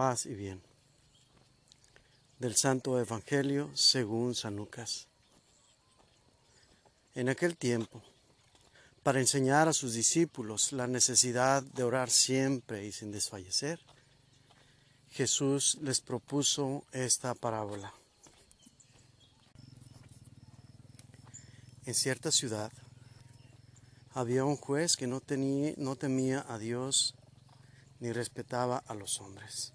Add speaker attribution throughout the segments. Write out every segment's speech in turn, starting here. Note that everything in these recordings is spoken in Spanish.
Speaker 1: paz y bien. Del Santo Evangelio según San Lucas. En aquel tiempo, para enseñar a sus discípulos la necesidad de orar siempre y sin desfallecer, Jesús les propuso esta parábola. En cierta ciudad había un juez que no, tenía, no temía a Dios ni respetaba a los hombres.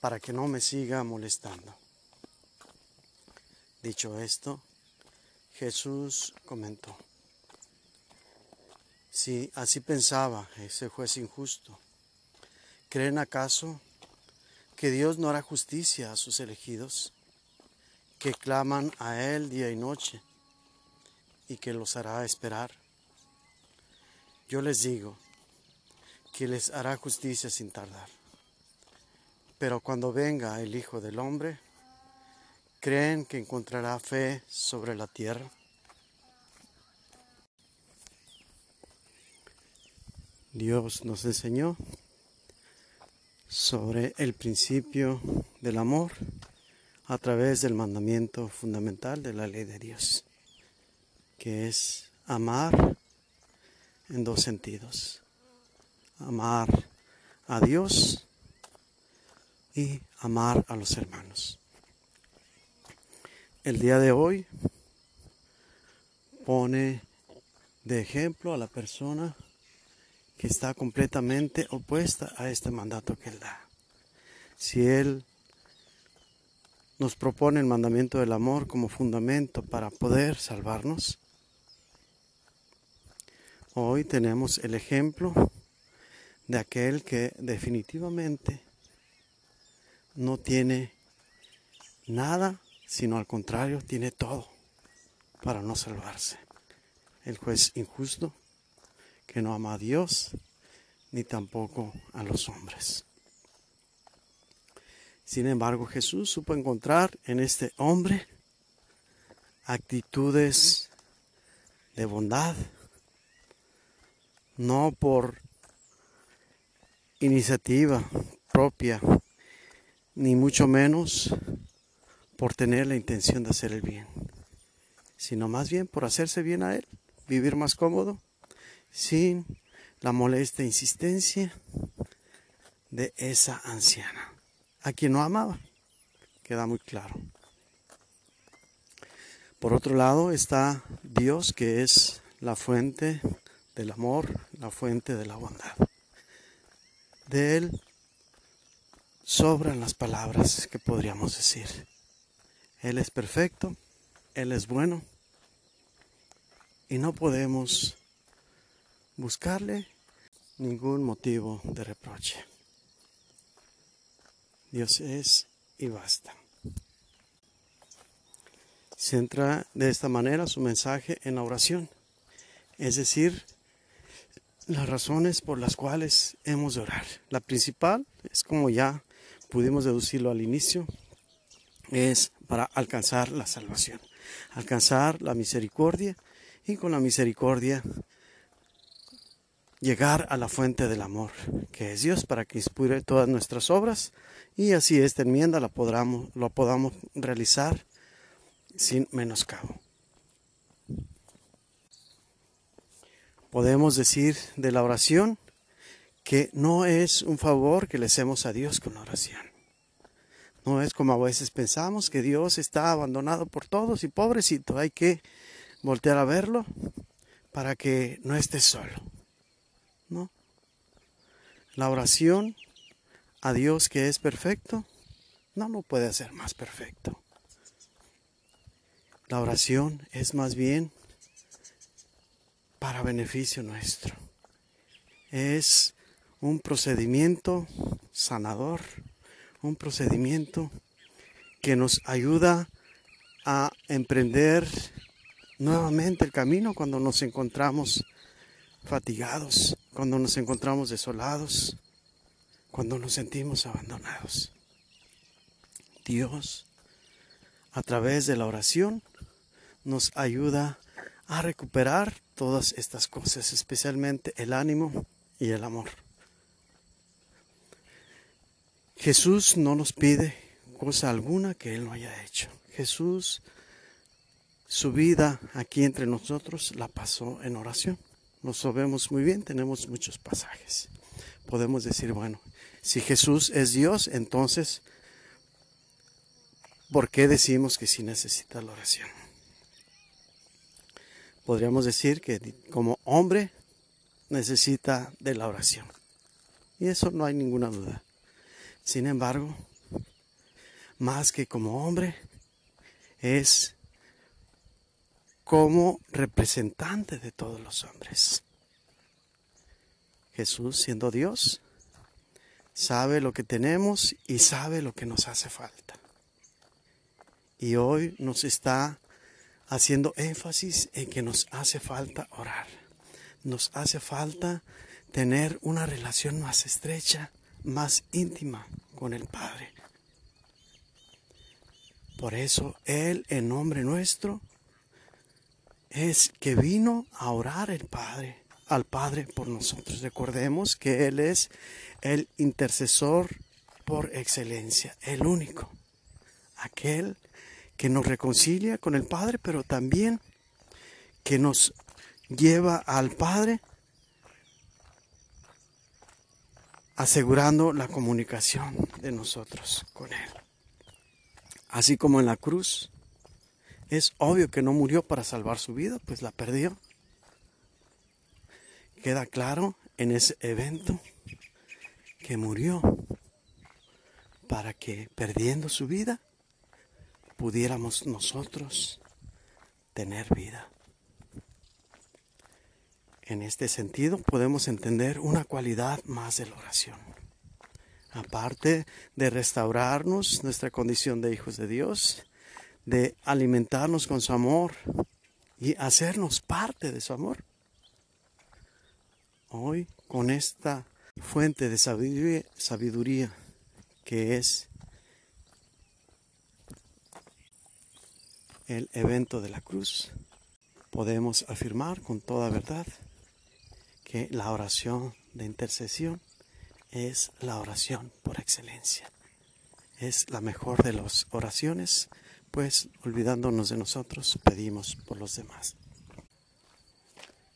Speaker 1: para que no me siga molestando. Dicho esto, Jesús comentó, si así pensaba ese juez injusto, ¿creen acaso que Dios no hará justicia a sus elegidos, que claman a Él día y noche, y que los hará esperar? Yo les digo, que les hará justicia sin tardar. Pero cuando venga el Hijo del Hombre, ¿creen que encontrará fe sobre la tierra? Dios nos enseñó sobre el principio del amor a través del mandamiento fundamental de la ley de Dios, que es amar en dos sentidos amar a Dios y amar a los hermanos. El día de hoy pone de ejemplo a la persona que está completamente opuesta a este mandato que Él da. Si Él nos propone el mandamiento del amor como fundamento para poder salvarnos, hoy tenemos el ejemplo de aquel que definitivamente no tiene nada, sino al contrario, tiene todo para no salvarse. El juez injusto que no ama a Dios ni tampoco a los hombres. Sin embargo, Jesús supo encontrar en este hombre actitudes de bondad, no por iniciativa propia, ni mucho menos por tener la intención de hacer el bien, sino más bien por hacerse bien a él, vivir más cómodo, sin la molesta insistencia de esa anciana, a quien no amaba, queda muy claro. Por otro lado está Dios, que es la fuente del amor, la fuente de la bondad. De Él sobran las palabras que podríamos decir. Él es perfecto, Él es bueno y no podemos buscarle ningún motivo de reproche. Dios es y basta. Centra de esta manera su mensaje en la oración, es decir, las razones por las cuales hemos de orar. La principal es como ya pudimos deducirlo al inicio, es para alcanzar la salvación, alcanzar la misericordia y con la misericordia llegar a la fuente del amor, que es Dios, para que inspire todas nuestras obras y así esta enmienda la podamos, lo podamos realizar sin menoscabo. podemos decir de la oración que no es un favor que le hacemos a Dios con la oración. No es como a veces pensamos que Dios está abandonado por todos y pobrecito, hay que voltear a verlo para que no esté solo. ¿No? La oración a Dios que es perfecto no lo puede hacer más perfecto. La oración es más bien para beneficio nuestro. Es un procedimiento sanador, un procedimiento que nos ayuda a emprender nuevamente el camino cuando nos encontramos fatigados, cuando nos encontramos desolados, cuando nos sentimos abandonados. Dios, a través de la oración, nos ayuda a recuperar todas estas cosas, especialmente el ánimo y el amor. Jesús no nos pide cosa alguna que Él no haya hecho. Jesús, su vida aquí entre nosotros la pasó en oración. Lo sabemos muy bien, tenemos muchos pasajes. Podemos decir, bueno, si Jesús es Dios, entonces, ¿por qué decimos que sí necesita la oración? Podríamos decir que como hombre necesita de la oración. Y eso no hay ninguna duda. Sin embargo, más que como hombre, es como representante de todos los hombres. Jesús, siendo Dios, sabe lo que tenemos y sabe lo que nos hace falta. Y hoy nos está haciendo énfasis en que nos hace falta orar. Nos hace falta tener una relación más estrecha, más íntima con el Padre. Por eso Él, en nombre nuestro, es que vino a orar el Padre, al Padre por nosotros. Recordemos que Él es el intercesor por excelencia, el único, aquel que nos reconcilia con el Padre, pero también que nos lleva al Padre asegurando la comunicación de nosotros con Él. Así como en la cruz, es obvio que no murió para salvar su vida, pues la perdió. Queda claro en ese evento que murió para que perdiendo su vida pudiéramos nosotros tener vida. En este sentido podemos entender una cualidad más de la oración. Aparte de restaurarnos nuestra condición de hijos de Dios, de alimentarnos con su amor y hacernos parte de su amor. Hoy, con esta fuente de sabiduría, que es el evento de la cruz, podemos afirmar con toda verdad que la oración de intercesión es la oración por excelencia. Es la mejor de las oraciones pues olvidándonos de nosotros, pedimos por los demás.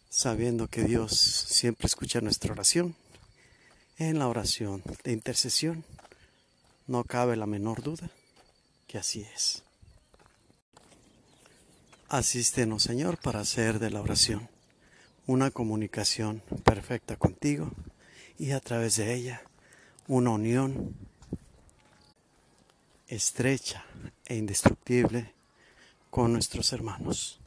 Speaker 1: Sabiendo que Dios siempre escucha nuestra oración, en la oración de intercesión no cabe la menor duda que así es. Asístenos, Señor, para hacer de la oración una comunicación perfecta contigo y a través de ella una unión estrecha e indestructible con nuestros hermanos.